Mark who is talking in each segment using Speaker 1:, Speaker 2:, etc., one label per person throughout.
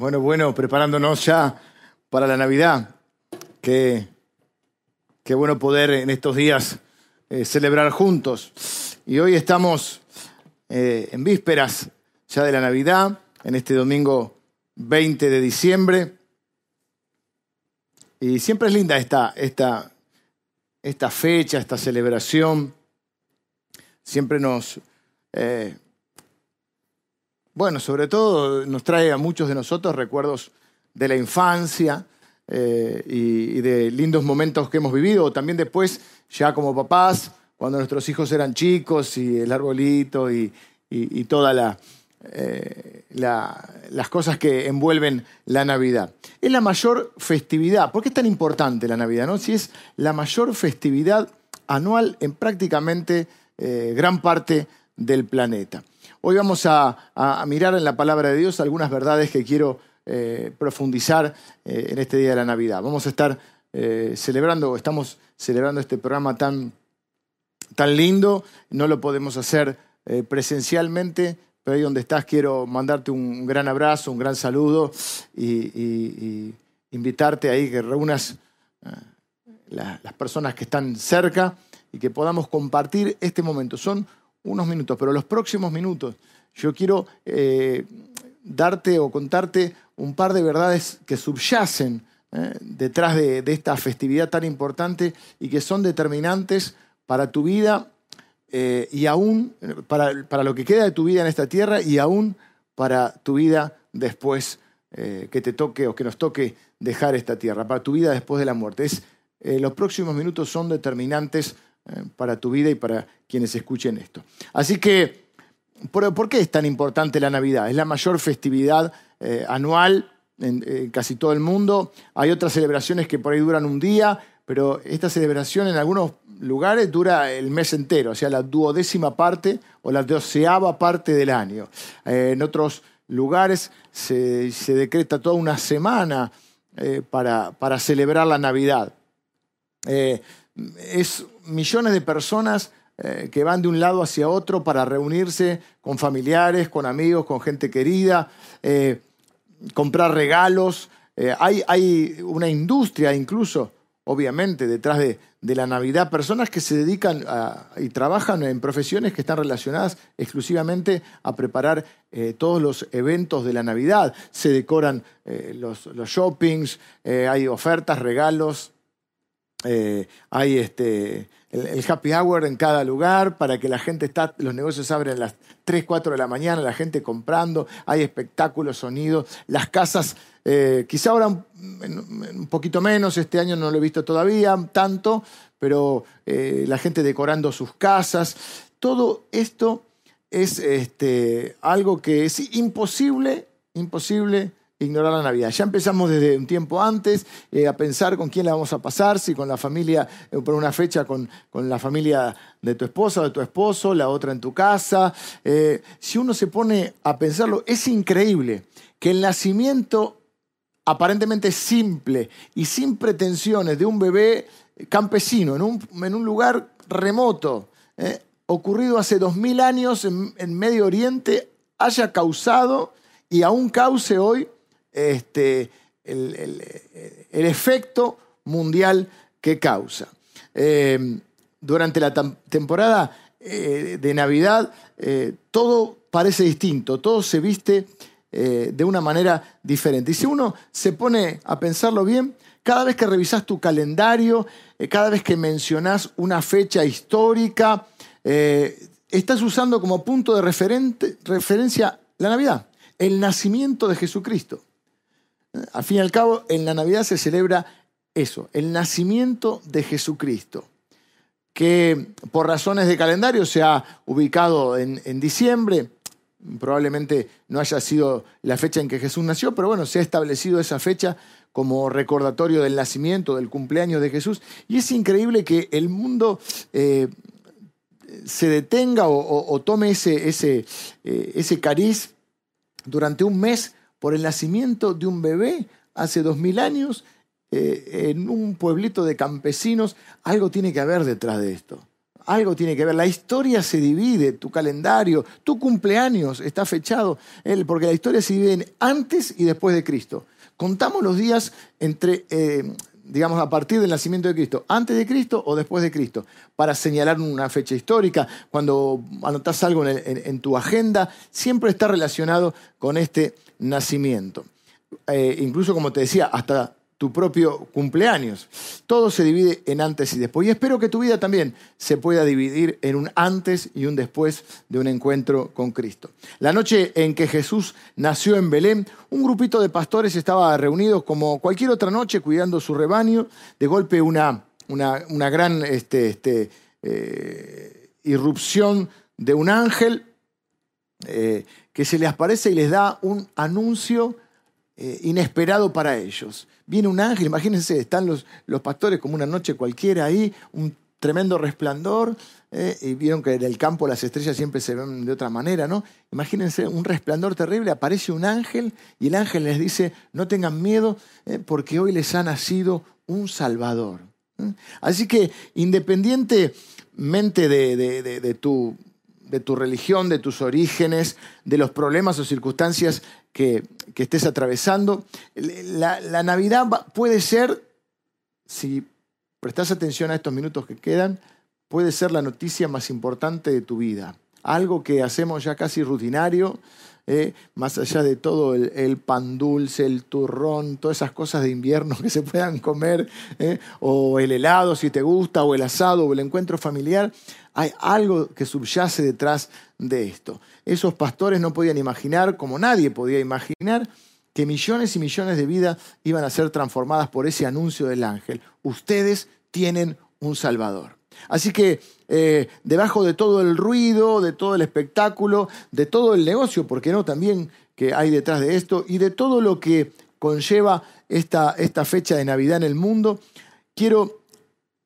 Speaker 1: Bueno, bueno, preparándonos ya para la Navidad. Qué, qué bueno poder en estos días eh, celebrar juntos. Y hoy estamos eh, en vísperas ya de la Navidad, en este domingo 20 de diciembre. Y siempre es linda esta, esta, esta fecha, esta celebración. Siempre nos, eh, bueno, sobre todo nos trae a muchos de nosotros recuerdos de la infancia eh, y, de lindos momentos que hemos vivido, también después, ya como papás, cuando nuestros hijos eran chicos y el arbolito y, todas eh, las cosas que envuelven la Navidad. Es la mayor festividad. ¿Por qué es tan importante la Navidad? No? Si es la mayor festividad anual en prácticamente eh, gran parte del planeta. Hoy vamos a, mirar en la palabra de Dios algunas verdades que quiero eh, profundizar eh, en este día de la Navidad. Vamos a estar eh, celebrando, estamos celebrando este programa tan, tan lindo, no lo podemos hacer presencialmente, pero ahí donde estás quiero mandarte un gran abrazo, un gran saludo y, invitarte ahí que reúnas las personas que están cerca y que podamos compartir este momento. Son unos minutos, pero los próximos minutos yo quiero eh, darte o contarte un par de verdades que subyacen eh, detrás de, esta festividad tan importante y que son determinantes para tu vida eh, y aún para, para, lo que queda de tu vida en esta tierra y aún para tu vida después que te toque o que nos toque dejar esta tierra, para tu vida después de la muerte. Los próximos minutos son determinantes para tu vida y para quienes escuchen esto. Así que, ¿por, qué es tan importante la Navidad? Es la mayor festividad eh, anual en, casi todo el mundo. Hay otras celebraciones que por ahí duran un día, pero esta celebración en algunos lugares dura el mes entero, o sea, la duodécima parte o la doceava parte del año. Eh, en otros lugares se, decreta toda una semana para, celebrar la Navidad. es millones de personas eh, que van de un lado hacia otro para reunirse con familiares, con amigos, con gente querida, eh, comprar regalos. Eh, hay, hay, una industria incluso, obviamente, detrás de, la Navidad, personas que se dedican y trabajan en profesiones que están relacionadas exclusivamente a preparar todos los eventos de la Navidad. Se decoran los, los, shoppings, hay ofertas, regalos, hay este, el, happy hour en cada lugar para que la gente está, los negocios abren a las 3, 4 de la mañana, la gente comprando, hay espectáculos, sonidos, las casas, eh, quizá ahora un, poquito menos, este año no lo he visto todavía tanto, pero eh, la gente decorando sus casas, todo esto es este, algo que es imposible, imposible ignorar la Navidad. Ya empezamos desde un tiempo antes eh, a pensar con quién la vamos a pasar, si con la familia, eh, por una fecha con, con, la familia de tu esposa o de tu esposo, la otra en tu casa. Eh, si uno se pone a pensarlo, es increíble que el nacimiento aparentemente simple y sin pretensiones de un bebé campesino en un, en un lugar remoto, ocurrido hace dos mil años en, en Medio Oriente, haya causado y aún cause hoy este, el, efecto mundial que causa. Eh, durante la temporada eh, de Navidad eh, todo parece distinto, todo se viste de una manera diferente. Y si uno se pone a pensarlo bien, cada vez que revisas tu calendario, cada vez que mencionas una fecha histórica, estás usando como punto de referencia la Navidad, el nacimiento de Jesucristo. Al fin y al cabo, en la Navidad se celebra eso, el nacimiento de Jesucristo, que por razones de calendario se ha ubicado en, diciembre, probablemente no haya sido la fecha en que Jesús nació, pero bueno, se ha establecido esa fecha como recordatorio del nacimiento, del cumpleaños de Jesús. Y es increíble que el mundo eh, se detenga o, tome ese, ese, eh, ese cariz durante un mes por el nacimiento de un bebé hace dos mil años eh, en un pueblito de campesinos. Algo tiene que haber detrás de esto. algo tiene que ver. La historia se divide, tu calendario, tu cumpleaños está fechado, porque la historia se divide en antes y después de Cristo. Contamos los días entre, eh, digamos, a partir del nacimiento de Cristo, antes de Cristo o después de Cristo, para señalar una fecha histórica. Cuando anotas algo en, tu agenda, siempre está relacionado con este nacimiento. Eh, incluso, como te decía, hasta tu propio cumpleaños. Todo se divide en antes y después. Y espero que tu vida también se pueda dividir en un antes y un después de un encuentro con Cristo. La noche en que Jesús nació en Belén, un grupito de pastores estaba reunidos como cualquier otra noche cuidando su rebaño. De golpe una, una, gran este, este, eh, irrupción de un ángel eh, que se les aparece y les da un anuncio eh, inesperado para ellos. Viene un ángel, imagínense, están los, los pastores como una noche cualquiera ahí, un tremendo resplandor, eh, y vieron que en el campo las estrellas siempre se ven de otra manera, ¿no? Imagínense un resplandor terrible, aparece un ángel y el ángel les dice, no tengan miedo eh, porque hoy les ha nacido un Salvador. Así que independientemente de, tu, de tu religión, de tus orígenes, de los problemas o circunstancias que, estés atravesando. La, Navidad puede ser, si prestas atención a estos minutos que quedan, puede ser la noticia más importante de tu vida. Algo que hacemos ya casi rutinario, eh, más allá de todo el, pan dulce, el turrón, todas esas cosas de invierno que se puedan comer, eh, o el helado si te gusta, o el asado, o el encuentro familiar, hay algo que subyace detrás de esto. Esos pastores no podían imaginar, como nadie podía imaginar, que millones y millones de vidas iban a ser transformadas por ese anuncio del ángel. Ustedes tienen un Salvador. Así que eh, debajo de todo el ruido, de todo el espectáculo, de todo el negocio, porque no también que hay detrás de esto, y de todo lo que conlleva esta, esta fecha de Navidad en el mundo, quiero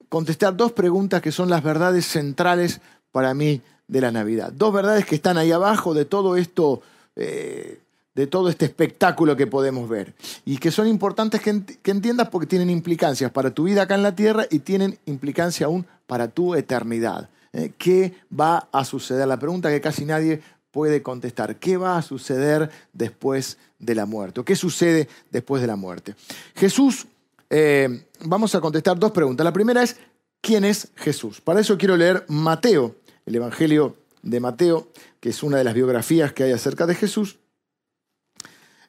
Speaker 1: contestar dos preguntas que son las verdades centrales para mí de la Navidad. Dos verdades que están ahí abajo de todo esto, eh, de todo este espectáculo que podemos ver. Y que son importantes que, entiendas porque tienen implicancias para tu vida acá en la tierra y tienen implicancia aún para tu eternidad. ¿Eh? ¿Qué va a suceder? La pregunta que casi nadie puede contestar. ¿Qué va a suceder después de la muerte? ¿O qué sucede después de la muerte? Jesús, eh, vamos a contestar dos preguntas. La primera es, ¿quién es Jesús? Para eso quiero leer Mateo el Evangelio de Mateo, que es una de las biografías que hay acerca de Jesús.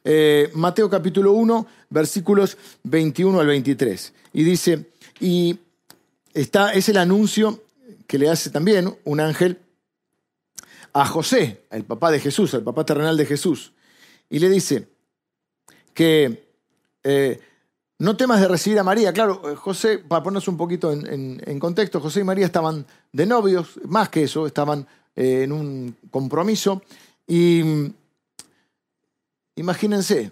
Speaker 1: Eh, Mateo capítulo 1, versículos 21 al 23. Y dice, y está, es el anuncio que le hace también un ángel a José, el papá de Jesús, el papá terrenal de Jesús. Y le dice que eh, no temas de recibir a María. Claro, eh, José, para ponernos un poquito en, contexto, José y María estaban de novios, más que eso, estaban eh, en un compromiso. Y mm, imagínense,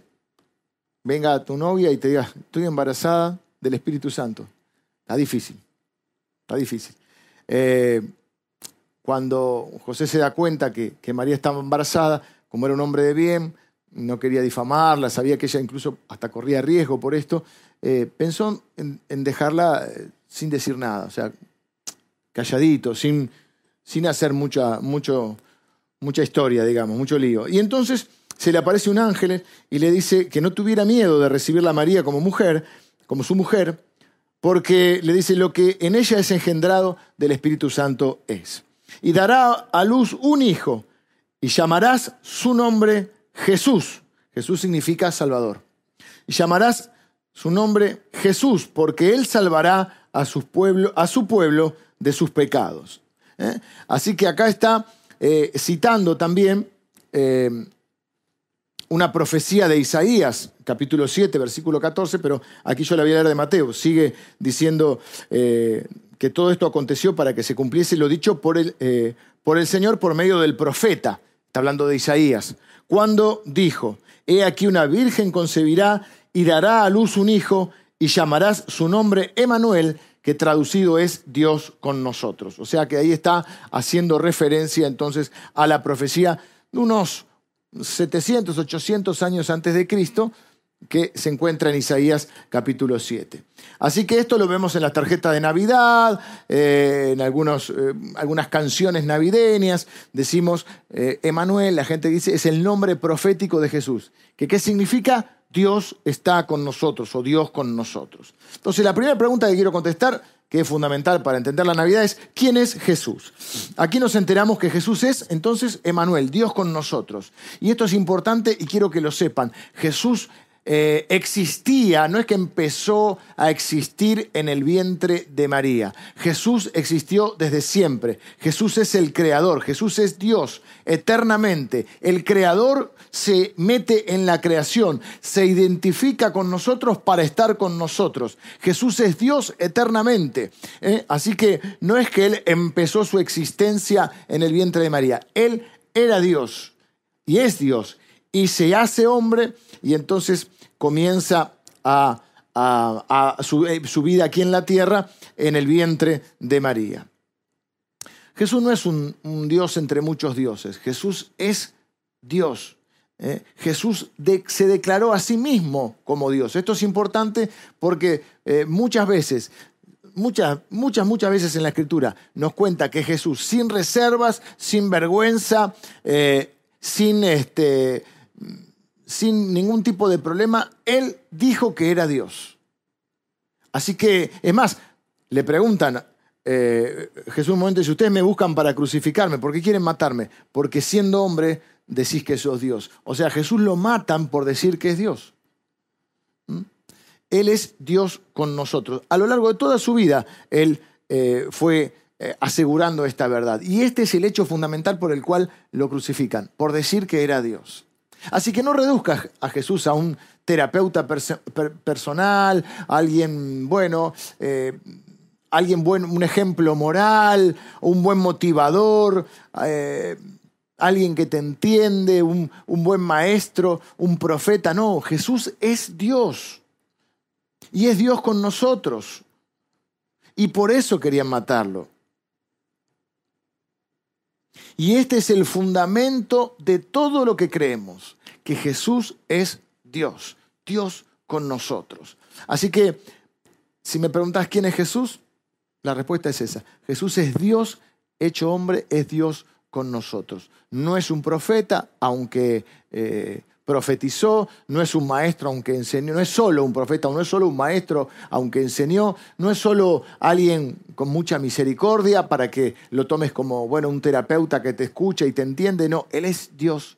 Speaker 1: venga tu novia y te diga, estoy embarazada del Espíritu Santo. Está difícil, está difícil. Eh, cuando José se da cuenta que, que María estaba embarazada, como era un hombre de bien, no quería difamarla, sabía que ella incluso hasta corría riesgo por esto, eh, pensó en, dejarla eh, sin decir nada, o sea, calladito, sin, sin hacer mucha, mucho, mucha historia, digamos, mucho lío. Y entonces se le aparece un ángel y le dice que no tuviera miedo de recibirla a María como mujer, como su mujer, porque le dice lo que en ella es engendrado del Espíritu Santo es. Y dará a luz un hijo y llamarás su nombre Jesús. Jesús significa Salvador. Y llamarás su nombre Jesús, porque Él salvará a su pueblo, a su pueblo de sus pecados. ¿eh? Así que acá está eh, citando también eh, una profecía de Isaías, capítulo 7, versículo 14, pero aquí yo la voy a leer de Mateo. Sigue diciendo que todo esto aconteció para que se cumpliese lo dicho por el, por el Señor por medio del profeta. Está hablando de Isaías cuando dijo, He aquí una virgen concebirá y dará a luz un hijo y llamarás su nombre Emanuel, que traducido es Dios con nosotros. O sea que ahí está haciendo referencia entonces a la profecía de unos 700, 800 años antes de Cristo, que se encuentra en Isaías capítulo 7. Así que esto lo vemos en las tarjetas de Navidad, eh, en algunos, eh, algunas canciones navideñas. Decimos, eh, Emanuel, la gente dice, es el nombre profético de Jesús. ¿Que, ¿Qué significa? Dios está con nosotros o Dios con nosotros. Entonces, la primera pregunta que quiero contestar, que es fundamental para entender la Navidad, es ¿quién es Jesús? Aquí nos enteramos que Jesús es entonces Emanuel, Dios con nosotros. Y esto es importante y quiero que lo sepan. Jesús eh, existía, no es que empezó a existir en el vientre de María. Jesús existió desde siempre. Jesús es el creador, Jesús es Dios eternamente. El creador se mete en la creación, se identifica con nosotros para estar con nosotros. Jesús es Dios eternamente. ¿eh? Así que no es que Él empezó su existencia en el vientre de María. Él era Dios y es Dios y se hace hombre y entonces comienza a, eh, su, vida aquí en la tierra en el vientre de María. Jesús no es un, Dios entre muchos dioses, Jesús es Dios. ¿eh? Jesús se declaró a sí mismo como Dios. Esto es importante porque eh, muchas veces muchas, muchas, muchas veces en la escritura nos cuenta que Jesús, sin reservas, sin vergüenza, sin este, sin ningún tipo de problema, él dijo que era Dios. Así que, es más, le preguntan, eh, Jesús un momento dice, ustedes me buscan para crucificarme, ¿por qué quieren matarme? Porque siendo hombre decís que sos Dios. O sea, Jesús lo matan por decir que es Dios. ¿Mm? Él es Dios con nosotros. A lo largo de toda su vida, Él eh, fue eh, asegurando esta verdad. Y este es el hecho fundamental por el cual lo crucifican, por decir que era Dios. Así que no reduzcas a Jesús a un terapeuta personal, alguien bueno, eh, alguien bueno, un ejemplo moral, un buen motivador, eh, alguien que te entiende, un buen maestro, un profeta. No, Jesús es Dios. Y es Dios con nosotros. Y por eso querían matarlo. Y este es el fundamento de todo lo que creemos, que Jesús es Dios, Dios con nosotros. Así que, si me preguntas quién es Jesús, la respuesta es esa. Jesús es Dios hecho hombre, es Dios con nosotros. No es un profeta, aunque eh, profetizó, no es un maestro aunque enseñó, no es solo un profeta, no es solo un maestro aunque enseñó, no es solo alguien con mucha misericordia para que lo tomes como, bueno, un terapeuta que te escucha y te entiende, no, Él es Dios,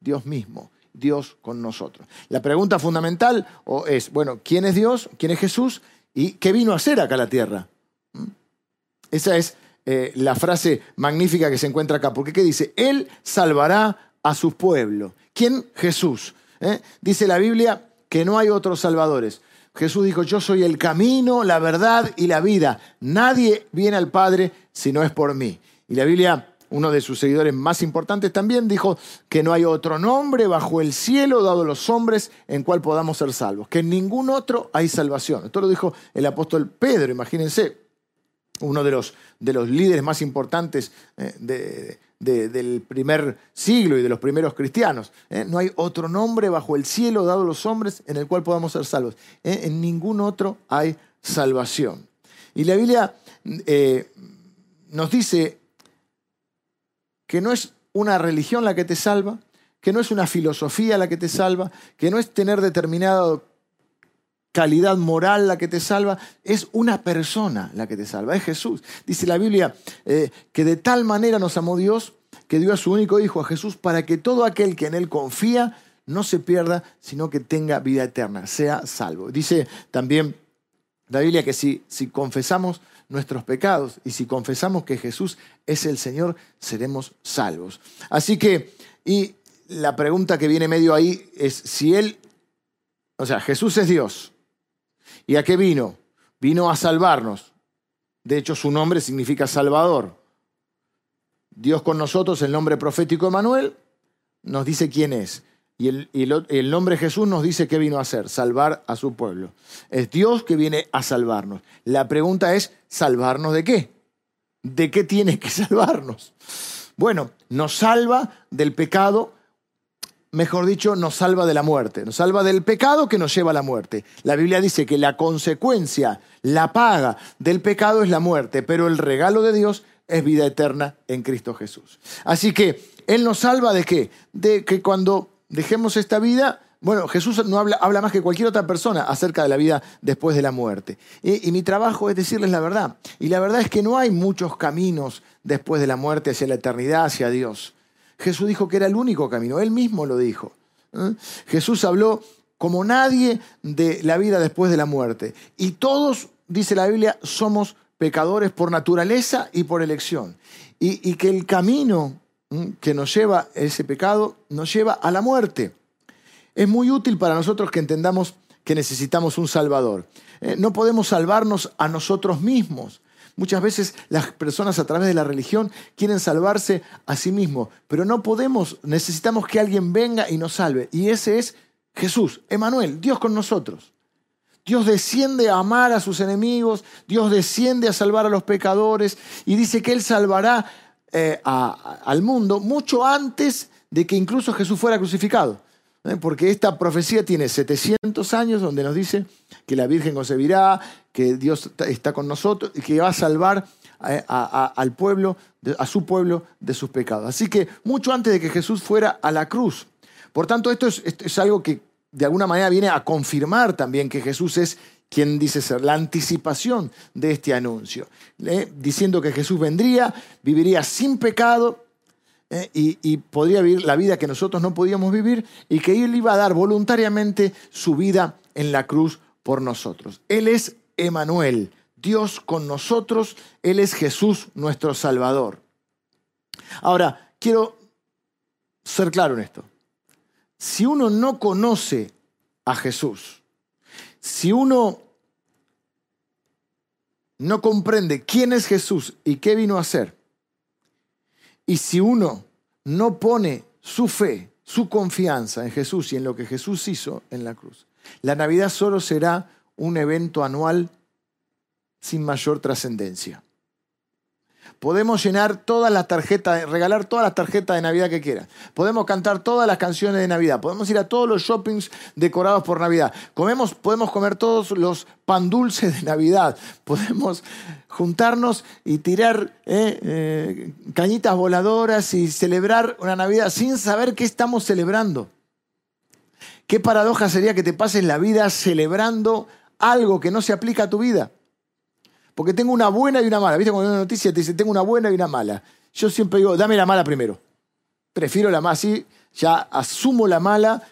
Speaker 1: Dios mismo, Dios con nosotros. La pregunta fundamental es, bueno, ¿quién es Dios? ¿Quién es Jesús? ¿Y qué vino a hacer acá a la tierra? ¿Mm? Esa es eh, la frase magnífica que se encuentra acá, porque ¿qué dice? Él salvará a su pueblo. ¿Quién? Jesús. ¿eh? Dice la Biblia que no hay otros salvadores. Jesús dijo, yo soy el camino, la verdad y la vida. Nadie viene al Padre si no es por mí. Y la Biblia, uno de sus seguidores más importantes también dijo que no hay otro nombre bajo el cielo dado a los hombres en cual podamos ser salvos, que en ningún otro hay salvación. Esto lo dijo el apóstol Pedro, imagínense, uno de los, de los líderes más importantes eh, de, del primer siglo y de los primeros cristianos. ¿eh? No hay otro nombre bajo el cielo dado a los hombres en el cual podamos ser salvos. ¿eh? En ningún otro hay salvación. Y la Biblia eh, nos dice que no es una religión la que te salva, que no es una filosofía la que te salva, que no es tener determinada calidad moral la que te salva, es una persona la que te salva, es Jesús. Dice la Biblia eh, que de tal manera nos amó Dios que dio a su único Hijo, a Jesús, para que todo aquel que en Él confía no se pierda, sino que tenga vida eterna, sea salvo. Dice también la Biblia que si, si confesamos nuestros pecados y si confesamos que Jesús es el Señor, seremos salvos. Así que, y la pregunta que viene medio ahí es si Él, o sea, Jesús es Dios, ¿Y a qué vino? Vino a salvarnos. De hecho, su nombre significa Salvador. Dios con nosotros, el nombre profético Emanuel, nos dice quién es. Y el, el, nombre Jesús nos dice qué vino a hacer, salvar a su pueblo. Es Dios que viene a salvarnos. La pregunta es, ¿salvarnos de qué? ¿De qué tiene que salvarnos? Bueno, nos salva del pecado mejor dicho, nos salva de la muerte, nos salva del pecado que nos lleva a la muerte. La Biblia dice que la consecuencia, la paga del pecado es la muerte, pero el regalo de Dios es vida eterna en Cristo Jesús. Así que Él nos salva de qué? De que cuando dejemos esta vida, bueno, Jesús no habla, más que cualquier otra persona acerca de la vida después de la muerte. Y, mi trabajo es decirles la verdad. Y la verdad es que no hay muchos caminos después de la muerte hacia la eternidad, hacia Dios. Jesús dijo que era el único camino, él mismo lo dijo. ¿eh? Jesús habló como nadie de la vida después de la muerte. Y todos, dice la Biblia, somos pecadores por naturaleza y por elección. Y, que el camino ¿eh? que nos lleva ese pecado nos lleva a la muerte. Es muy útil para nosotros que entendamos que necesitamos un Salvador. ¿eh? No podemos salvarnos a nosotros mismos. Muchas veces las personas a través de la religión quieren salvarse a sí mismos, pero no podemos, necesitamos que alguien venga y nos salve. Y ese es Jesús, Emanuel, Dios con nosotros. Dios desciende a amar a sus enemigos, Dios desciende a salvar a los pecadores y dice que Él salvará eh, al mundo mucho antes de que incluso Jesús fuera crucificado. ¿Eh? porque esta profecía tiene 700 años donde nos dice que la Virgen concebirá, que Dios está con nosotros y que va a salvar eh, al pueblo, a su pueblo de sus pecados. Así que mucho antes de que Jesús fuera a la cruz. Por tanto, esto es, algo que de alguna manera viene a confirmar también que Jesús es quien dice ser la anticipación de este anuncio, ¿eh? diciendo que Jesús vendría, viviría sin pecado, ¿eh? y, podría vivir la vida que nosotros no podíamos vivir y que Él iba a dar voluntariamente su vida en la cruz por nosotros. Él es Emanuel, Dios con nosotros, Él es Jesús nuestro Salvador. Ahora, quiero ser claro en esto. Si uno no conoce a Jesús, si uno no comprende quién es Jesús y qué vino a hacer, y si uno no pone su fe, su confianza en Jesús y en lo que Jesús hizo en la cruz, la Navidad solo será un evento anual sin mayor trascendencia. Podemos llenar todas las tarjetas, regalar todas las tarjetas de Navidad que quieran. Podemos cantar todas las canciones de Navidad. Podemos ir a todos los shoppings decorados por Navidad. Comemos, podemos comer todos los pan dulces de Navidad. Podemos juntarnos y tirar eh, eh, cañitas voladoras y celebrar una Navidad sin saber qué estamos celebrando. Qué paradoja sería que te pases la vida celebrando algo que no se aplica a tu vida. Porque tengo una buena y una mala. ¿Viste cuando una noticia te dice tengo una buena y una mala? Yo siempre digo, dame la mala primero. Prefiero la mala, así ya asumo la mala,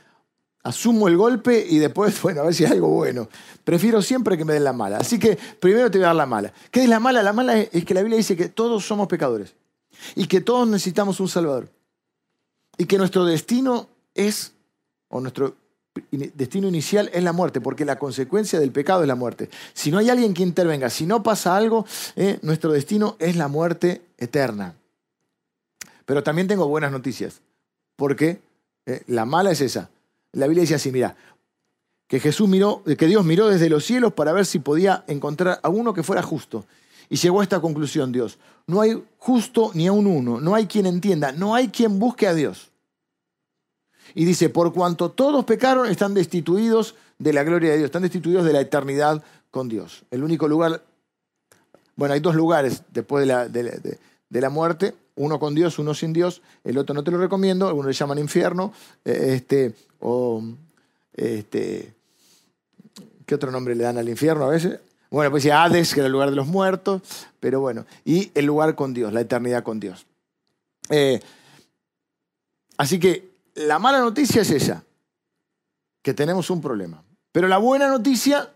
Speaker 1: asumo el golpe y después, bueno, a ver si hay algo bueno. Prefiero siempre que me den la mala. Así que primero te voy a dar la mala. ¿Qué es la mala? La mala es que la Biblia dice que todos somos pecadores y que todos necesitamos un Salvador. Y que nuestro destino es, o nuestro destino inicial es la muerte, porque la consecuencia del pecado es la muerte. Si no hay alguien que intervenga, si no pasa algo, eh, nuestro destino es la muerte eterna. Pero también tengo buenas noticias, porque eh, la mala es esa. La Biblia dice así, mira, que Jesús miró, que Dios miró desde los cielos para ver si podía encontrar a uno que fuera justo. Y llegó a esta conclusión Dios. No hay justo ni a un uno, no hay quien entienda, no hay quien busque a Dios. Y dice, por cuanto todos pecaron, están destituidos de la gloria de Dios, están destituidos de la eternidad con Dios. El único lugar, bueno, hay dos lugares después de la, de, muerte, uno con Dios, uno sin Dios, el otro no te lo recomiendo, algunos le llaman infierno, eh, este, o este, ¿qué otro nombre le dan al infierno a veces? Bueno, pues ya Hades, que era el lugar de los muertos, pero bueno, y el lugar con Dios, la eternidad con Dios. Eh, así que la mala noticia es esa, que tenemos un problema. Pero la buena noticia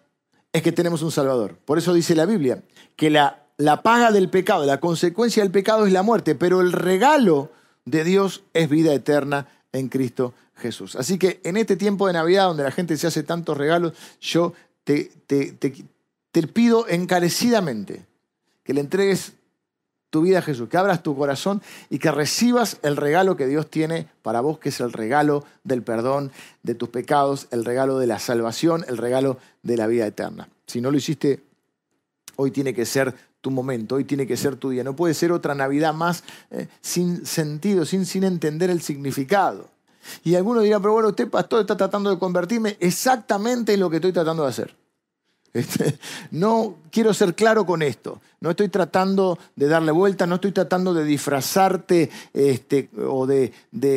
Speaker 1: es que tenemos un Salvador. Por eso dice la Biblia, que la, la paga del pecado, la consecuencia del pecado es la muerte, pero el regalo de Dios es vida eterna en Cristo Jesús. Así que en este tiempo de Navidad, donde la gente se hace tantos regalos, yo te, te, te pido encarecidamente que le entregues tu vida a Jesús, que abras tu corazón y que recibas el regalo que Dios tiene para vos, que es el regalo del perdón de tus pecados, el regalo de la salvación, el regalo de la vida eterna. Si no lo hiciste, hoy tiene que ser tu momento, hoy tiene que ser tu día. No puede ser otra Navidad más eh, sin sentido, sin, sin entender el significado. Y algunos dirán, pero bueno, usted, pastor, está tratando de convertirme exactamente en lo que estoy tratando de hacer. Este, no quiero ser claro con esto. No estoy tratando de darle vuelta, no estoy tratando de disfrazarte este, o de,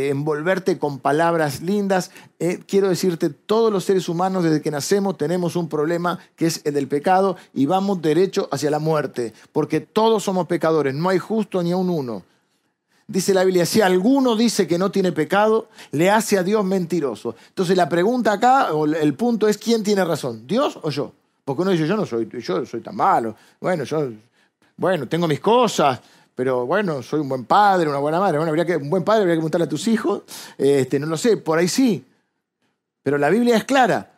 Speaker 1: envolverte con palabras lindas. Eh, quiero decirte, todos los seres humanos desde que nacemos tenemos un problema que es el del pecado y vamos derecho hacia la muerte, porque todos somos pecadores, no hay justo ni a un uno. Dice la Biblia, si alguno dice que no tiene pecado, le hace a Dios mentiroso. Entonces la pregunta acá, o el punto es, ¿quién tiene razón? ¿Dios o yo? Porque uno dice, yo no soy, yo soy tan malo. Bueno, yo, bueno, tengo mis cosas, pero bueno, soy un buen padre, una buena madre. Bueno, habría que, un buen padre habría que preguntarle a tus hijos. Este, no lo sé, por ahí sí. Pero la Biblia es clara.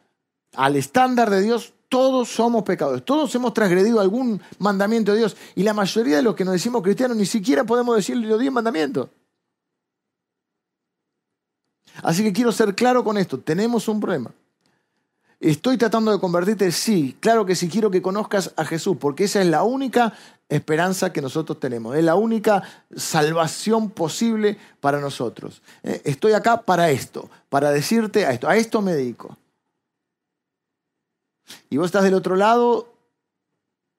Speaker 1: Al estándar de Dios, todos somos pecadores. Todos hemos transgredido algún mandamiento de Dios. Y la mayoría de los que nos decimos cristianos ni siquiera podemos decirle los diez mandamientos. Así que quiero ser claro con esto. Tenemos un problema. ¿Estoy tratando de convertirte? Sí, claro que sí, quiero que conozcas a Jesús, porque esa es la única esperanza que nosotros tenemos, es la única salvación posible para nosotros. Eh, estoy acá para esto, para decirte a esto, a esto me dedico. Y vos estás del otro lado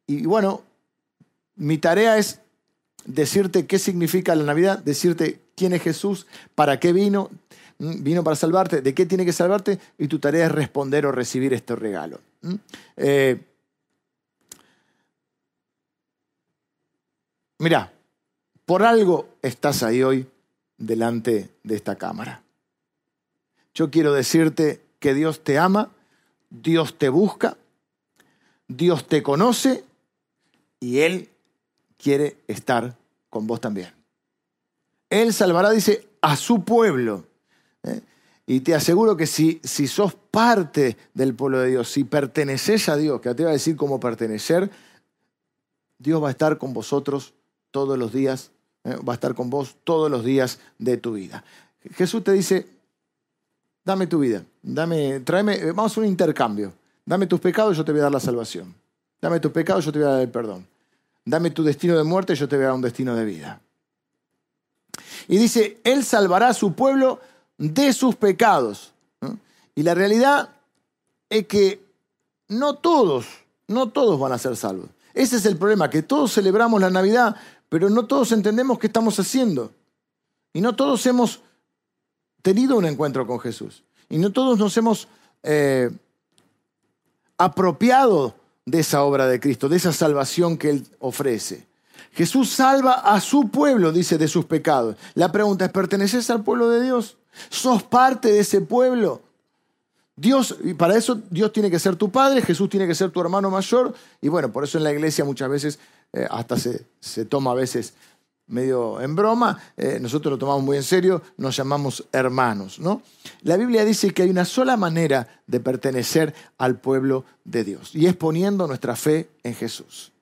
Speaker 1: y bueno, mi tarea es decirte qué significa la Navidad, decirte quién es Jesús, para qué vino. Vino para salvarte, ¿de qué tiene que salvarte? Y tu tarea es responder o recibir este regalo. Eh, mira, por algo estás ahí hoy delante de esta cámara. Yo quiero decirte que Dios te ama, Dios te busca, Dios te conoce y Él quiere estar con vos también. Él salvará, dice, a su pueblo ¿eh? Y te aseguro que si, si sos parte del pueblo de Dios, si perteneces a Dios, que te va a decir cómo pertenecer, Dios va a estar con vosotros todos los días, ¿eh? va a estar con vos todos los días de tu vida. Jesús te dice, dame tu vida, dame, tráeme, eh, vamos a un intercambio. Dame tus pecados yo te voy a dar la salvación. Dame tus pecados yo te voy a dar el perdón. Dame tu destino de muerte yo te voy a dar un destino de vida. Y dice, Él salvará a su pueblo de sus pecados. Y la realidad es que no todos, no todos van a ser salvos. Ese es el problema, que todos celebramos la Navidad, pero no todos entendemos qué estamos haciendo. Y no todos hemos tenido un encuentro con Jesús. Y no todos nos hemos eh, apropiado de esa obra de Cristo, de esa salvación que Él ofrece. Jesús salva a su pueblo, dice, de sus pecados. La pregunta es, ¿perteneces al pueblo de Dios? Sos parte de ese pueblo. Dios, y para eso Dios tiene que ser tu padre, Jesús tiene que ser tu hermano mayor. Y bueno, por eso en la iglesia muchas veces, eh, hasta se, se, toma a veces medio en broma, eh, nosotros lo tomamos muy en serio, nos llamamos hermanos. ¿no? La Biblia dice que hay una sola manera de pertenecer al pueblo de Dios, y es poniendo nuestra fe en Jesús.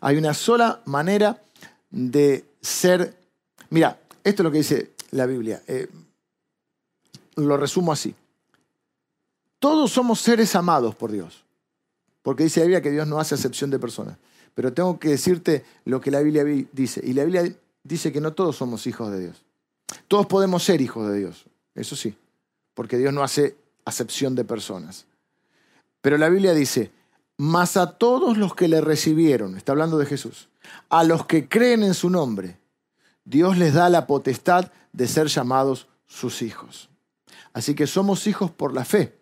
Speaker 1: Hay una sola manera de ser... Mira, esto es lo que dice la Biblia. Eh, lo resumo así. Todos somos seres amados por Dios, porque dice la Biblia que Dios no hace excepción de personas. Pero tengo que decirte lo que la Biblia dice. Y la Biblia dice que no todos somos hijos de Dios. Todos podemos ser hijos de Dios, eso sí, porque Dios no hace acepción de personas. Pero la Biblia dice, mas a todos los que le recibieron, está hablando de Jesús, a los que creen en su nombre, Dios les da la potestad de ser llamados sus hijos. Así que somos hijos por la fe.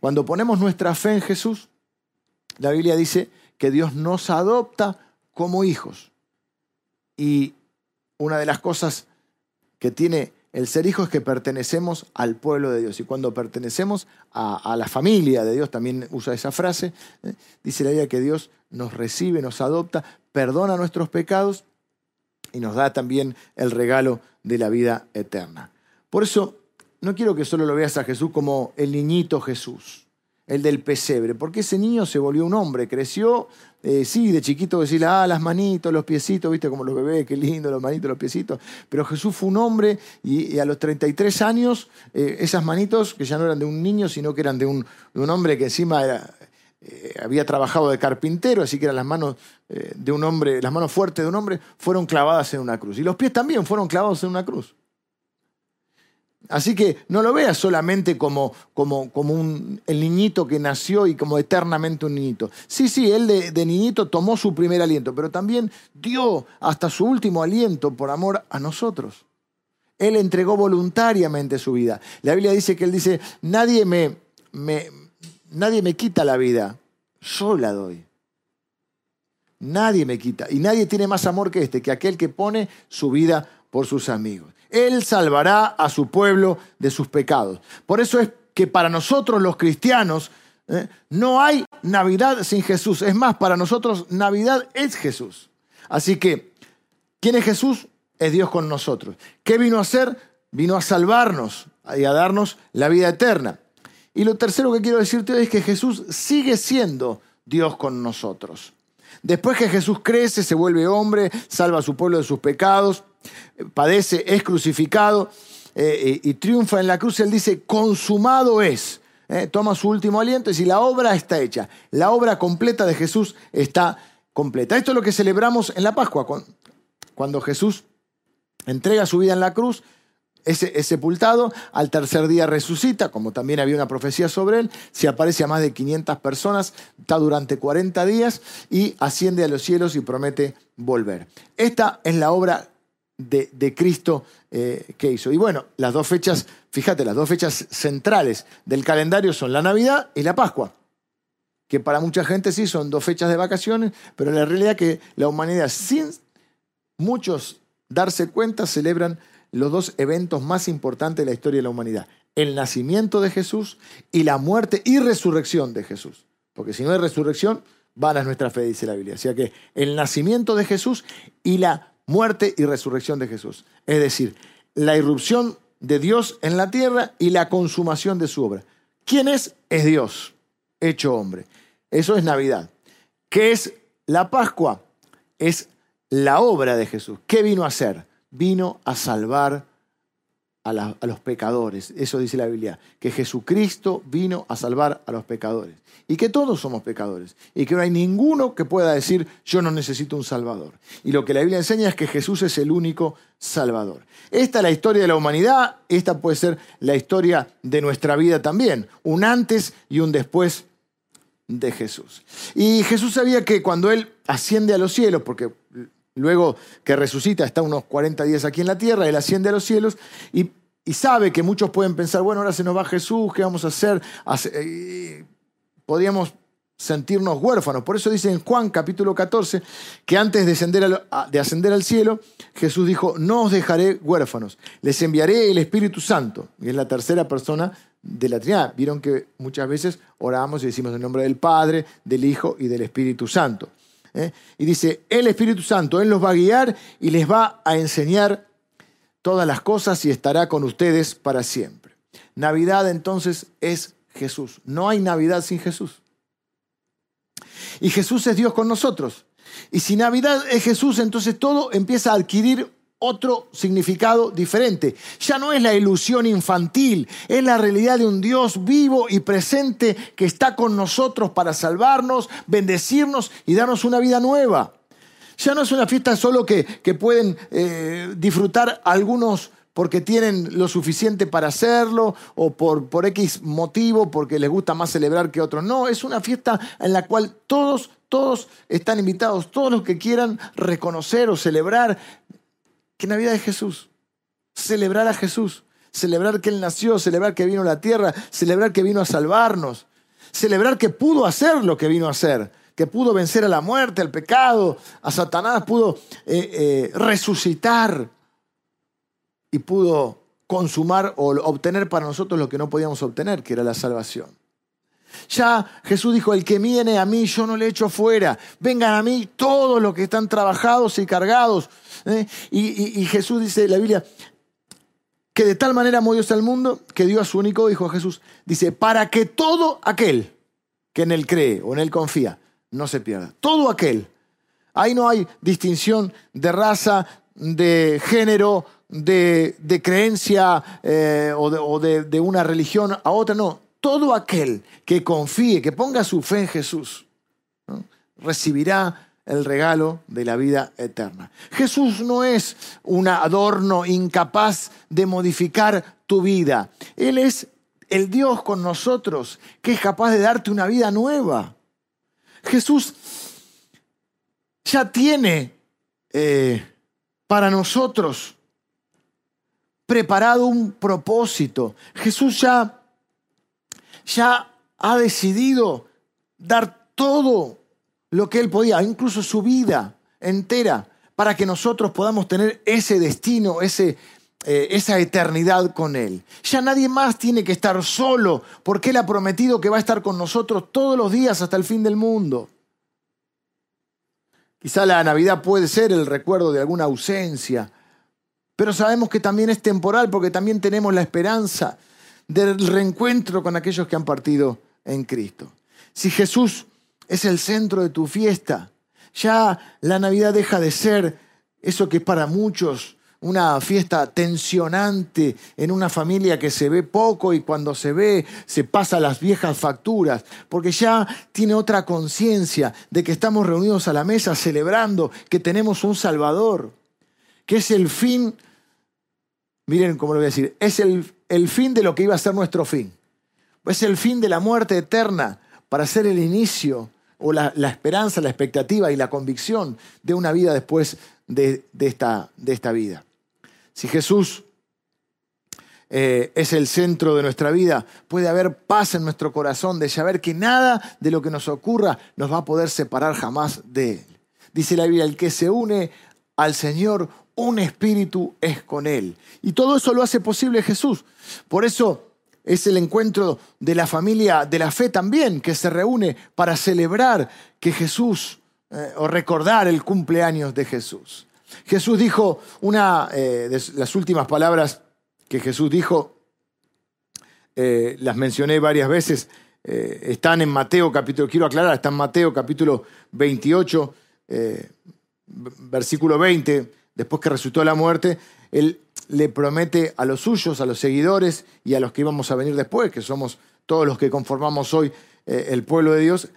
Speaker 1: Cuando ponemos nuestra fe en Jesús, la Biblia dice que Dios nos adopta como hijos. Y una de las cosas que tiene el ser hijo es que pertenecemos al pueblo de Dios. Y cuando pertenecemos a, la familia de Dios, también usa esa frase, ¿eh? dice la Biblia que Dios nos recibe, nos adopta, perdona nuestros pecados y nos da también el regalo de la vida eterna. Por eso no quiero que solo lo veas a Jesús como el niñito Jesús, el del pesebre, porque ese niño se volvió un hombre, creció, eh, sí, de chiquito decirle, ah, las manitos, los piecitos, viste como los bebés, qué lindo, los manitos, los piecitos, pero Jesús fue un hombre y, a los 33 años eh, esas manitos, que ya no eran de un niño, sino que eran de un, hombre que encima eh, había trabajado de carpintero, así que eran las manos de un hombre, las manos fuertes de un hombre, fueron clavadas en una cruz. Y los pies también fueron clavados en una cruz. Así que no lo veas solamente como, como, como un, el niñito que nació y como eternamente un niñito. Sí, sí, él de, de, niñito tomó su primer aliento, pero también dio hasta su último aliento por amor a nosotros. Él entregó voluntariamente su vida. La Biblia dice que él dice, nadie me, me, nadie me quita la vida, yo la doy. Nadie me quita. Y nadie tiene más amor que este, que aquel que pone su vida por sus amigos. Él salvará a su pueblo de sus pecados. Por eso es que para nosotros los cristianos ¿eh? no hay Navidad sin Jesús. Es más, para nosotros Navidad es Jesús. Así que, ¿quién es Jesús? Es Dios con nosotros. ¿Qué vino a hacer? Vino a salvarnos y a darnos la vida eterna. Y lo tercero que quiero decirte hoy es que Jesús sigue siendo Dios con nosotros. Después que Jesús crece, se vuelve hombre, salva a su pueblo de sus pecados, padece, es crucificado eh, y, triunfa en la cruz, él dice, consumado es. Eh, toma su último aliento y si la obra está hecha, la obra completa de Jesús está completa. Esto es lo que celebramos en la Pascua, cuando Jesús entrega su vida en la cruz, es, sepultado, al tercer día resucita, como también había una profecía sobre él, se aparece a más de 500 personas, está durante 40 días y asciende a los cielos y promete volver. Esta es la obra de, Cristo eh, que hizo. Y bueno, las dos fechas, fíjate, las dos fechas centrales del calendario son la Navidad y la Pascua, que para mucha gente sí son dos fechas de vacaciones, pero la realidad es que la humanidad, sin muchos darse cuenta, celebran los dos eventos más importantes de la historia de la humanidad. El nacimiento de Jesús y la muerte y resurrección de Jesús. Porque si no hay resurrección, van a nuestra fe, dice la Biblia. O sea que el nacimiento de Jesús y la muerte y resurrección de Jesús. Es decir, la irrupción de Dios en la tierra y la consumación de su obra. ¿Quién es? Es Dios, hecho hombre. Eso es Navidad. ¿Qué es la Pascua? Es la obra de Jesús. ¿Qué vino a hacer? Vino a salvar a, los pecadores. Eso dice la Biblia, que Jesucristo vino a salvar a los pecadores. Y que todos somos pecadores. Y que no hay ninguno que pueda decir, yo no necesito un Salvador. Y lo que la Biblia enseña es que Jesús es el único Salvador. Esta es la historia de la humanidad, esta puede ser la historia de nuestra vida también. Un antes y un después de Jesús. Y Jesús sabía que cuando Él asciende a los cielos, porque luego que resucita, está unos 40 días aquí en la tierra, Él asciende a los cielos y sabe que muchos pueden pensar, bueno, ahora se nos va Jesús, ¿qué vamos a hacer? Podríamos sentirnos huérfanos. Por eso dice en Juan capítulo 14 que antes de ascender, de ascender al cielo, Jesús dijo, no os dejaré huérfanos, les enviaré el Espíritu Santo. Y es la tercera persona de la Trinidad. Vieron que muchas veces oramos y decimos en nombre del Padre, del Hijo y del Espíritu Santo. ¿Eh? Y dice, el Espíritu Santo, Él los va a guiar y les va a enseñar todas las cosas y estará con ustedes para siempre. Navidad entonces es Jesús. No hay Navidad sin Jesús. Y Jesús es Dios con nosotros. Y si Navidad es Jesús, entonces todo empieza a adquirir otro significado diferente. Ya no es la ilusión infantil, es la realidad de un Dios vivo y presente que está con nosotros para salvarnos, bendecirnos y darnos una vida nueva. Ya no es una fiesta solo que, pueden eh, disfrutar algunos porque tienen lo suficiente para hacerlo o por, por X motivo, porque les gusta más celebrar que otros. No, es una fiesta en la cual todos, todos están invitados, todos los que quieran reconocer o celebrar que Navidad es Jesús. Celebrar a Jesús, celebrar que Él nació, celebrar que vino a la tierra, celebrar que vino a salvarnos, celebrar que pudo hacer lo que vino a hacer que pudo vencer a la muerte, al pecado, a Satanás, pudo eh, eh, resucitar y pudo consumar o obtener para nosotros lo que no podíamos obtener, que era la salvación. Ya Jesús dijo, el que viene a mí, yo no le echo fuera. Vengan a mí todos los que están trabajados y cargados. ¿Eh? Y, Jesús dice la Biblia, que de tal manera amó Dios al mundo, que dio a su único hijo Jesús. Dice, para que todo aquel que en él cree o en él confía, no se pierda. Todo aquel. Ahí no hay distinción de raza, de género, de, creencia eh, o, de, una religión a otra, no. Todo aquel que confíe, que ponga su fe en Jesús, recibirá el regalo de la vida eterna. Jesús no es un adorno incapaz de modificar tu vida. Él es el Dios con nosotros, que es capaz de darte una vida nueva. Jesús ya tiene eh, para nosotros preparado un propósito. Jesús ya, ya ha decidido dar todo lo que Él podía, incluso su vida entera, para que nosotros podamos tener ese destino, ese, eh, esa eternidad con Él. Ya nadie más tiene que estar solo, porque Él ha prometido que va a estar con nosotros todos los días hasta el fin del mundo. Quizá la Navidad puede ser el recuerdo de alguna ausencia, pero sabemos que también es temporal porque también tenemos la esperanza del reencuentro con aquellos que han partido en Cristo. Si Jesús es el centro de tu fiesta, ya la Navidad deja de ser eso que para muchos una fiesta tensionante en una familia que se ve poco y cuando se ve se pasa las viejas facturas, porque ya tiene otra conciencia de que estamos reunidos a la mesa celebrando que tenemos un Salvador, que es el fin, miren cómo lo voy a decir, es el, el fin de lo que iba a ser nuestro fin, es el fin de la muerte eterna para ser el inicio o la, esperanza, la expectativa y la convicción de una vida después de, de, esta, de esta vida. Si Jesús eh, es el centro de nuestra vida, puede haber paz en nuestro corazón de saber que nada de lo que nos ocurra nos va a poder separar jamás de Él. Dice la Biblia, el que se une al Señor, un espíritu es con Él. Y todo eso lo hace posible Jesús. Por eso es el encuentro de la familia de la fe también, que se reúne para celebrar que Jesús, eh, o recordar el cumpleaños de Jesús. Jesús dijo una eh, de las últimas palabras que Jesús dijo, eh, las mencioné varias veces, están en Mateo capítulo, quiero aclarar, están en Mateo capítulo 28, versículo 20, después que resucitó la muerte, él le promete a los suyos, a los seguidores y a los que íbamos a venir después, que somos todos los que conformamos hoy el pueblo de Dios,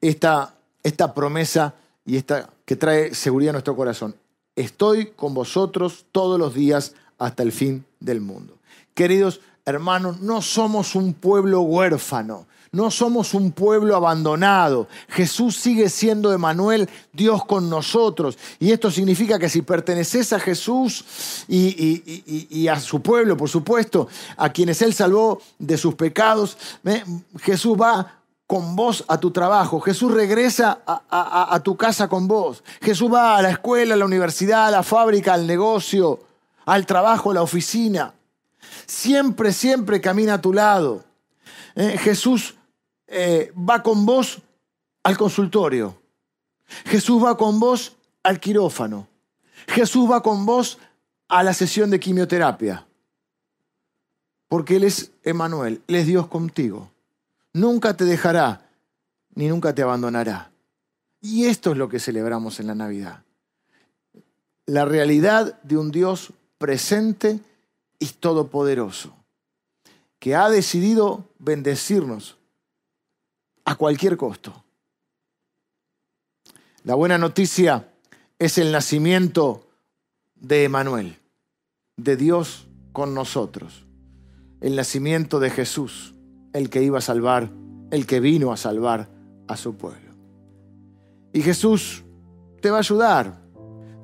Speaker 1: esta, esta promesa y esta que trae seguridad a nuestro corazón estoy con vosotros todos los días hasta el fin del mundo. Queridos hermanos, no somos un pueblo huérfano, no somos un pueblo abandonado. Jesús sigue siendo Emanuel, Dios con nosotros. Y esto significa que si perteneces a Jesús y, a su pueblo, por supuesto, a quienes Él salvó de sus pecados, Jesús va con vos a tu trabajo. Jesús regresa a, tu casa con vos. Jesús va a la escuela, a la universidad, a la fábrica, al negocio, al trabajo, a la oficina. Siempre, siempre camina a tu lado. Eh, Jesús eh, va con vos al consultorio. Jesús va con vos al quirófano. Jesús va con vos a la sesión de quimioterapia. Porque Él es Emanuel, Él es Dios contigo nunca te dejará, ni nunca te abandonará. Y esto es lo que celebramos en la Navidad. La realidad de un Dios presente y todopoderoso, que ha decidido bendecirnos a cualquier costo. La buena noticia es el nacimiento de Emanuel, de Dios con nosotros, el nacimiento de Jesús el que iba a salvar, el que vino a salvar a su pueblo. Y Jesús te va a ayudar,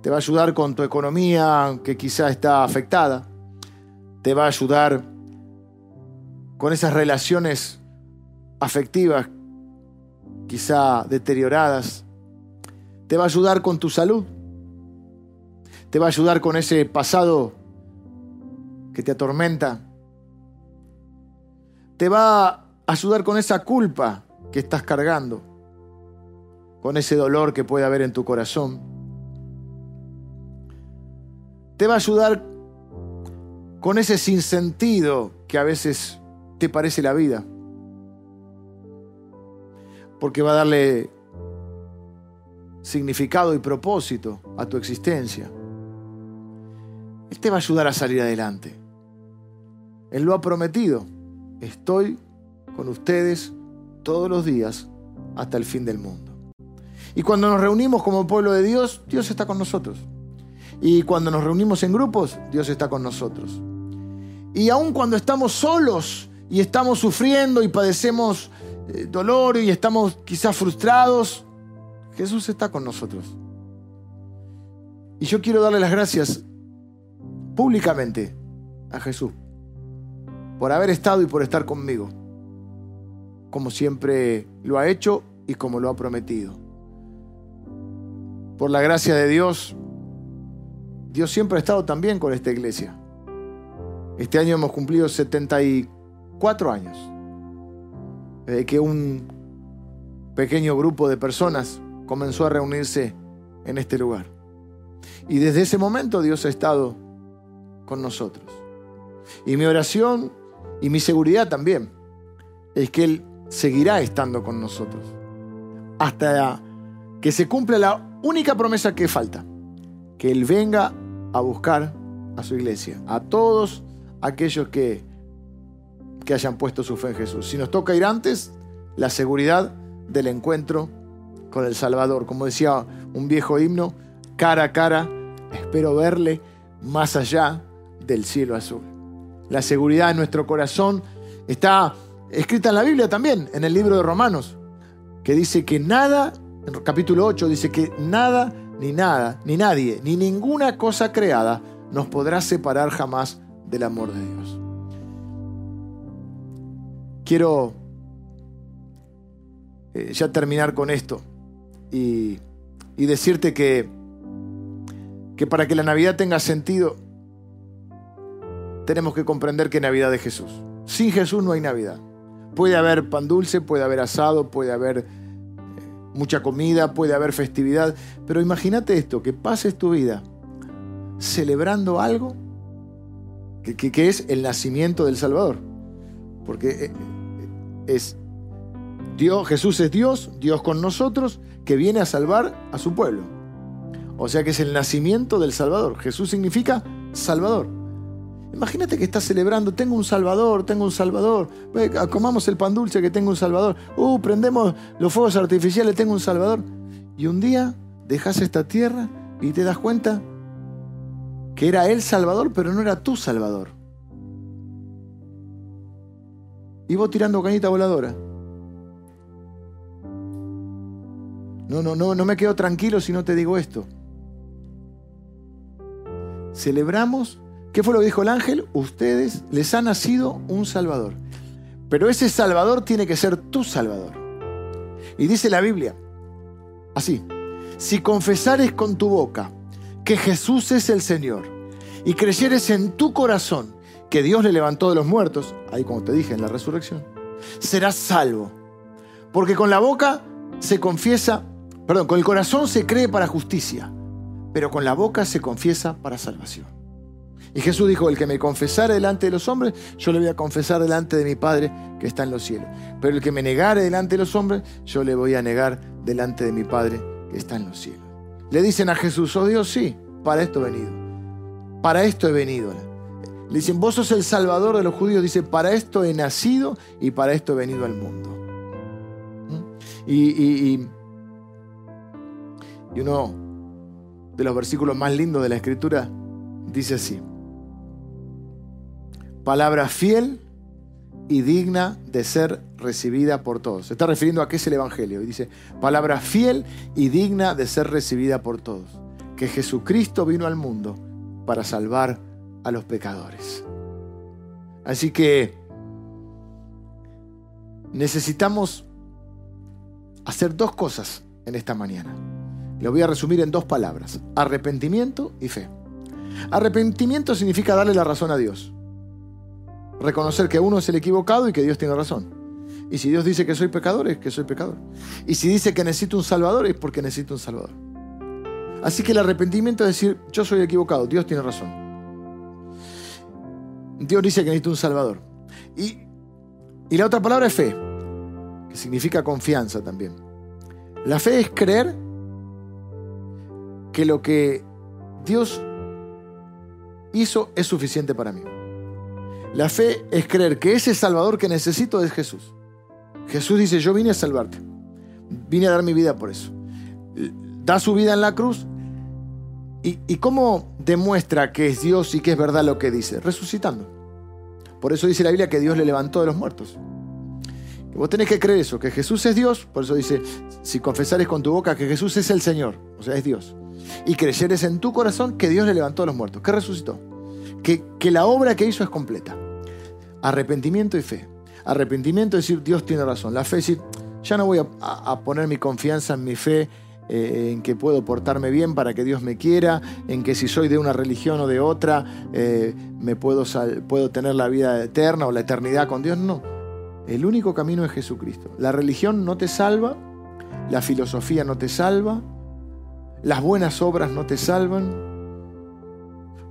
Speaker 1: te va a ayudar con tu economía que quizá está afectada, te va a ayudar con esas relaciones afectivas quizá deterioradas, te va a ayudar con tu salud, te va a ayudar con ese pasado que te atormenta, te va a ayudar con esa culpa que estás cargando, con ese dolor que puede haber en tu corazón. Te va a ayudar con ese sinsentido que a veces te parece la vida. Porque va a darle significado y propósito a tu existencia. Él te va a ayudar a salir adelante. Él lo ha prometido estoy con ustedes todos los días hasta el fin del mundo. Y cuando nos reunimos como pueblo de Dios, Dios está con nosotros. Y cuando nos reunimos en grupos, Dios está con nosotros. Y aun cuando estamos solos y estamos sufriendo y padecemos dolor y estamos quizás frustrados, Jesús está con nosotros. Y yo quiero darle las gracias públicamente a Jesús por haber estado y por estar conmigo, como siempre lo ha hecho y como lo ha prometido. Por la gracia de Dios, Dios siempre ha estado también con esta iglesia. Este año hemos cumplido 74 años desde que un pequeño grupo de personas comenzó a reunirse en este lugar. Y desde ese momento Dios ha estado con nosotros. Y mi oración y mi seguridad también es que Él seguirá estando con nosotros hasta que se cumpla la única promesa que falta, que Él venga a buscar a su iglesia, a todos aquellos que, que hayan puesto su fe en Jesús. Si nos toca ir antes, la seguridad del encuentro con el Salvador. Como decía un viejo himno, cara a cara, espero verle más allá del cielo azul. La seguridad en nuestro corazón está escrita en la Biblia también, en el libro de Romanos, que dice que nada, en capítulo 8 dice que nada, ni nada, ni nadie, ni ninguna cosa creada nos podrá separar jamás del amor de Dios. Quiero eh, ya terminar con esto y, decirte que, que para que la Navidad tenga sentido, tenemos que comprender que Navidad es Jesús. Sin Jesús no hay Navidad. Puede haber pan dulce, puede haber asado, puede haber eh, mucha comida, puede haber festividad, pero imagínate esto, que pases tu vida celebrando algo que, que, es el nacimiento del Salvador. Porque eh, es Dios, Jesús es Dios, Dios con nosotros, que viene a salvar a su pueblo. O sea que es el nacimiento del Salvador. Jesús significa Salvador. Imagínate que estás celebrando, tengo un Salvador, tengo un Salvador. Comamos el pan dulce que tengo un Salvador. Uh, prendemos los fuegos artificiales, tengo un Salvador. Y un día dejas esta tierra y te das cuenta que era el Salvador, pero no era tu Salvador. Y vos tirando cañita voladora. No, no, no, no me quedo tranquilo si no te digo esto. Celebramos ¿Qué fue lo que dijo el ángel? Ustedes les ha nacido un Salvador. Pero ese Salvador tiene que ser tu Salvador. Y dice la Biblia, así, si confesares con tu boca que Jesús es el Señor y creyeres en tu corazón que Dios le levantó de los muertos, ahí como te dije en la resurrección, serás salvo. Porque con la boca se confiesa, perdón, con el corazón se cree para justicia, pero con la boca se confiesa para salvación. Y Jesús dijo, el que me confesare delante de los hombres, yo le voy a confesar delante de mi Padre que está en los cielos. Pero el que me negare delante de los hombres, yo le voy a negar delante de mi Padre que está en los cielos. Le dicen a Jesús, oh Dios, sí, para esto he venido. Para esto he venido. Le dicen, vos sos el Salvador de los judíos. Dice, para esto he nacido y para esto he venido al mundo. ¿Mm? Y, y uno de los versículos más lindos de la Escritura dice así palabra fiel y digna de ser recibida por todos. Se está refiriendo a qué es el Evangelio. Y dice, palabra fiel y digna de ser recibida por todos. Que Jesucristo vino al mundo para salvar a los pecadores. Así que necesitamos hacer dos cosas en esta mañana. Lo voy a resumir en dos palabras. Arrepentimiento y fe. Arrepentimiento significa darle la razón a Dios reconocer que uno es el equivocado y que Dios tiene razón. Y si Dios dice que soy pecador, es que soy pecador. Y si dice que necesito un Salvador, es porque necesito un Salvador. Así que el arrepentimiento es decir, yo soy equivocado, Dios tiene razón. Dios dice que necesito un Salvador. Y, y la otra palabra es fe, que significa confianza también. La fe es creer que lo que Dios hizo es suficiente para mí. La fe es creer que ese Salvador que necesito es Jesús. Jesús dice, yo vine a salvarte. Vine a dar mi vida por eso. Da su vida en la cruz. ¿Y, cómo demuestra que es Dios y que es verdad lo que dice? Resucitando. Por eso dice la Biblia que Dios le levantó de los muertos. Vos tenés que creer eso, que Jesús es Dios, por eso dice, si confesares con tu boca que Jesús es el Señor, o sea, es Dios, y creyeres en tu corazón que Dios le levantó de los muertos, que resucitó, que, que la obra que hizo es completa. Arrepentimiento y fe. Arrepentimiento es decir, Dios tiene razón. La fe es decir, ya no voy a, poner mi confianza en mi fe, eh, en que puedo portarme bien para que Dios me quiera, en que si soy de una religión o de otra, eh, me puedo, puedo tener la vida eterna o la eternidad con Dios. No el único camino es Jesucristo. La religión no te salva, la filosofía no te salva, las buenas obras no te salvan.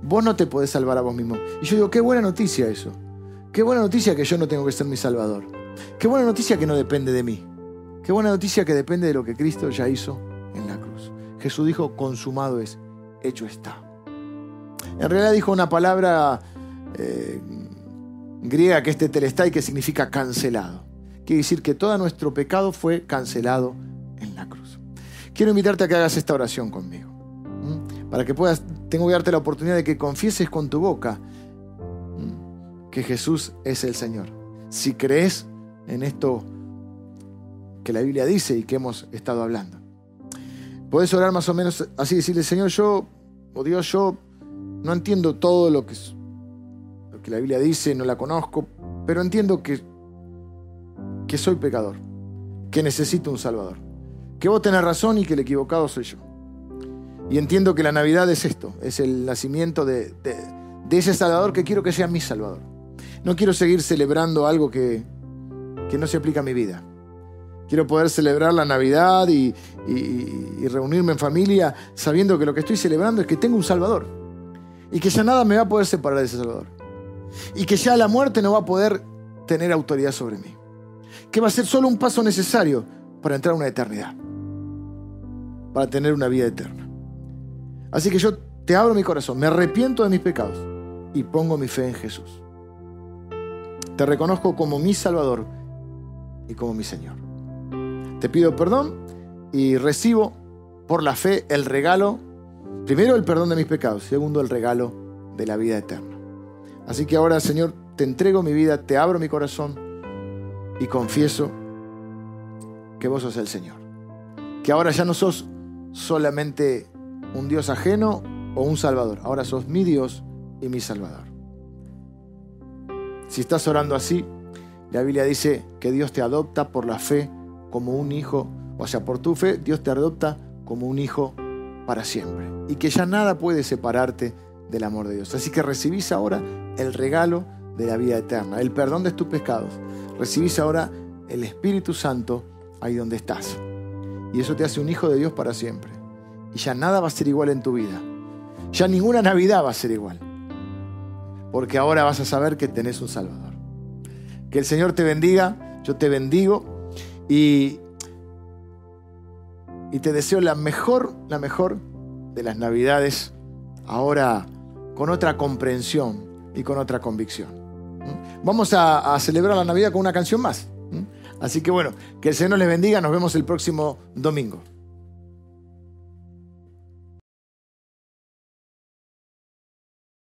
Speaker 1: Vos no te podés salvar a vos mismo. Y yo digo, qué buena noticia eso. Qué buena noticia que yo no tengo que ser mi salvador. Qué buena noticia que no depende de mí. Qué buena noticia que depende de lo que Cristo ya hizo. Jesús dijo, consumado es, hecho está. En realidad dijo una palabra eh, griega que este telestai que significa cancelado. Quiere decir que todo nuestro pecado fue cancelado en la cruz. Quiero invitarte a que hagas esta oración conmigo. Para que puedas, tengo que darte la oportunidad de que confieses con tu boca que Jesús es el Señor. Si crees en esto que la Biblia dice y que hemos estado hablando. Puedes orar más o menos así, decirle, Señor, yo, o Dios, yo no entiendo todo lo que que la Biblia dice, no la conozco, pero entiendo que, que soy pecador, que necesito un Salvador, que vos tenés razón y que el equivocado soy yo. Y entiendo que la Navidad es esto, es el nacimiento de, ese Salvador que quiero que sea mi Salvador. No quiero seguir celebrando algo que, que no se aplica a mi vida. Quiero poder celebrar la Navidad y, reunirme en familia sabiendo que lo que estoy celebrando es que tengo un Salvador y que ya nada me va a poder separar de ese Salvador y que ya la muerte no va a poder tener autoridad sobre mí. Que va a ser solo un paso necesario para entrar a una eternidad, para tener una vida eterna. Así que yo te abro mi corazón, me arrepiento de mis pecados y pongo mi fe en Jesús. Te reconozco como mi Salvador y como mi Señor. Te pido perdón y recibo por la fe el regalo, primero el perdón de mis pecados, segundo el regalo de la vida eterna. Así que ahora, Señor, te entrego mi vida, te abro mi corazón y confieso que vos sos el Señor. Que ahora ya no sos solamente un Dios ajeno o un Salvador, ahora sos mi Dios y mi Salvador. Si estás orando así, la Biblia dice que Dios te adopta por la fe como un hijo, o sea, por tu fe, Dios te adopta como un hijo para siempre. Y que ya nada puede separarte del amor de Dios. Así que recibís ahora el regalo de la vida eterna, el perdón de tus pecados. Recibís ahora el Espíritu Santo ahí donde estás. Y eso te hace un hijo de Dios para siempre. Y ya nada va a ser igual en tu vida. Ya ninguna Navidad va a ser igual. Porque ahora vas a saber que tenés un Salvador. Que el Señor te bendiga, yo te bendigo y, y te deseo la mejor, la mejor de las Navidades ahora con otra comprensión y con otra convicción. Vamos a, celebrar la Navidad con una canción más. Así que bueno, que el Señor les bendiga, nos vemos el próximo domingo.